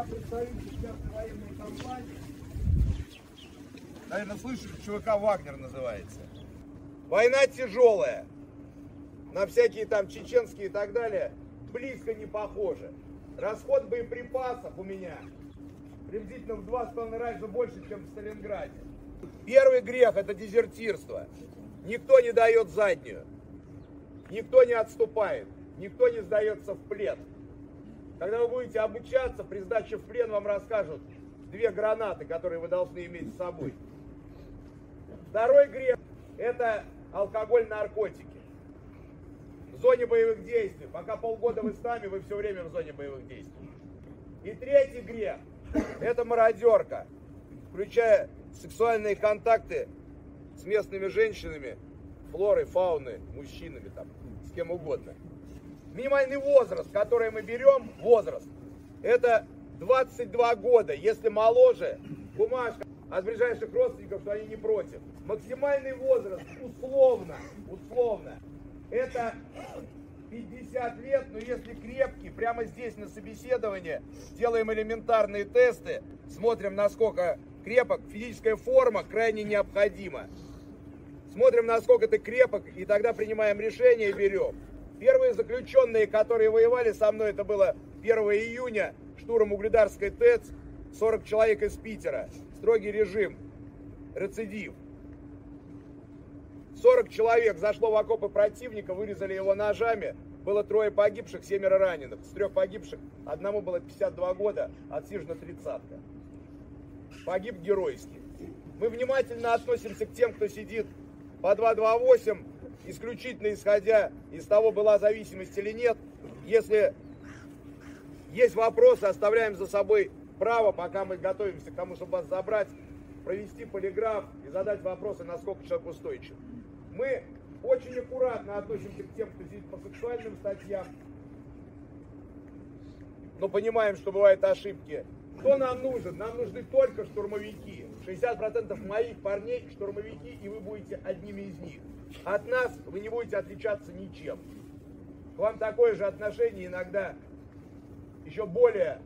Я представитель сейчас военной компании. Наверное, слышали, ЧВК «Вагнер» называется. Война тяжелая. На всякие там чеченские и так далее близко не похоже. Расход боеприпасов у меня приблизительно в два с половиной раза больше, чем в Сталинграде. Первый грех – это дезертирство. Никто не дает заднюю. Никто не отступает. Никто не сдается в плен. Когда вы будете обучаться, при сдаче в плен вам расскажут две гранаты, которые вы должны иметь с собой. Второй грех – это алкоголь, наркотики. В зоне боевых действий. Пока полгода вы с нами, вы все время в зоне боевых действий. И третий грех – это мародерка, включая сексуальные контакты с местными женщинами, флорой, фауной, мужчинами, там, с кем угодно. Минимальный возраст, который мы берем, возраст, это 22 года. Если моложе, бумажка от ближайших родственников, что они не против. Максимальный возраст, условно, условно, это 50 лет, но если крепкий, прямо здесь на собеседовании делаем элементарные тесты, смотрим, насколько крепок, физическая форма крайне необходима. Смотрим, насколько ты крепок, и тогда принимаем решение и берем. Первые заключенные, которые воевали со мной, это было 1 июня, штурм Угледарской ТЭЦ, 40 человек из Питера, строгий режим, рецидив. 40 человек зашло в окопы противника, вырезали его ножами, было трое погибших, семеро раненых. С трех погибших одному было 52 года, отсижена тридцатка. Погиб геройски. Мы внимательно относимся к тем, кто сидит по 228, исключительно исходя из того, была зависимость или нет. Если есть вопросы, оставляем за собой право, пока мы готовимся к тому, чтобы вас забрать, провести полиграф и задать вопросы, насколько человек устойчив. Мы очень аккуратно относимся к тем, кто сидит по сексуальным статьям, но понимаем, что бывают ошибки. Кто нам нужен? Нам нужны только штурмовики. 60% моих парней штурмовики, и вы будете одними из них. От нас вы не будете отличаться ничем. К вам такое же отношение иногда еще более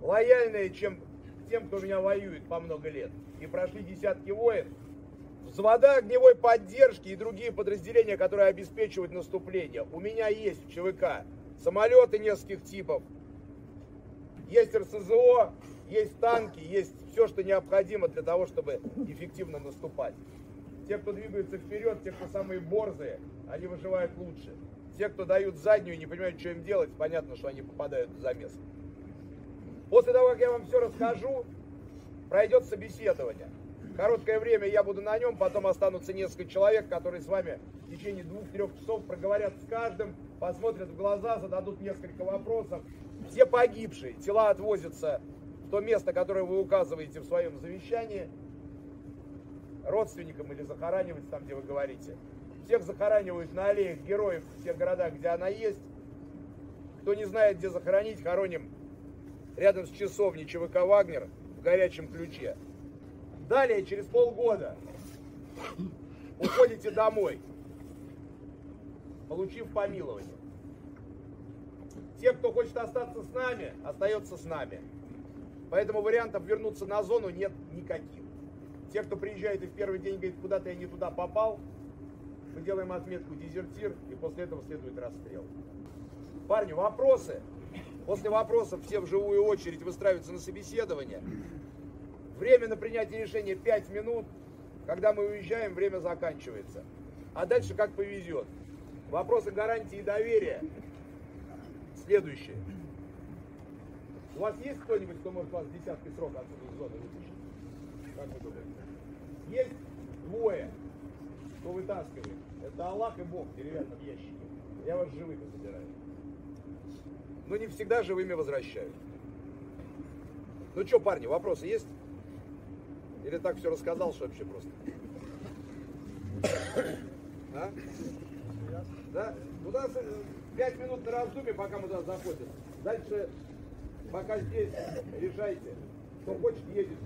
лояльное, чем к тем, кто у меня воюет по много лет. И прошли десятки войн. Взвода огневой поддержки и другие подразделения, которые обеспечивают наступление. У меня есть в ЧВК самолеты нескольких типов, есть РСЗО, есть танки, есть все, что необходимо для того, чтобы эффективно наступать. Те, кто двигается вперед, те, кто самые борзые, они выживают лучше. Те, кто дают заднюю и не понимают, что им делать, понятно, что они попадают в замес. После того, как я вам все расскажу, пройдет собеседование. Короткое время я буду на нем, потом останутся несколько человек, которые с вами в течение двух-трех часов проговорят с каждым, посмотрят в глаза, зададут несколько вопросов. Все погибшие, тела отвозятся в то место, которое вы указываете в своем завещании, родственникам или захоранивать там, где вы говорите. Всех захоранивают на аллеях героев в тех городах, где она есть. Кто не знает, где захоронить, хороним рядом с часовней ЧВК «Вагнер» в горячем ключе. Далее, через полгода, уходите домой, получив помилование. Те, кто хочет остаться с нами, остается с нами. Поэтому вариантов вернуться на зону нет никаких. Те, кто приезжает и в первый день говорит, куда-то я не туда попал, мы делаем отметку дезертир, и после этого следует расстрел. Парни, вопросы? После вопросов все в живую очередь выстраиваются на собеседование. Время на принятие решения 5 минут. Когда мы уезжаем, время заканчивается. А дальше как повезет. Вопросы гарантии доверия. Следующее. У вас есть кто-нибудь, кто может вас десятки срок отсюда из зоны вытащить? Как вы думаете? Есть двое, кто вытаскивает. Это Аллах и Бог в деревянном ящике. Я вас живыми забираю. Но не всегда живыми возвращаю. Ну что, парни, вопросы есть? Или так все рассказал, что вообще просто? А? Да? У нас 5 минут на раздумье, пока мы туда заходим. Дальше, пока здесь, решайте. Кто хочет, едет.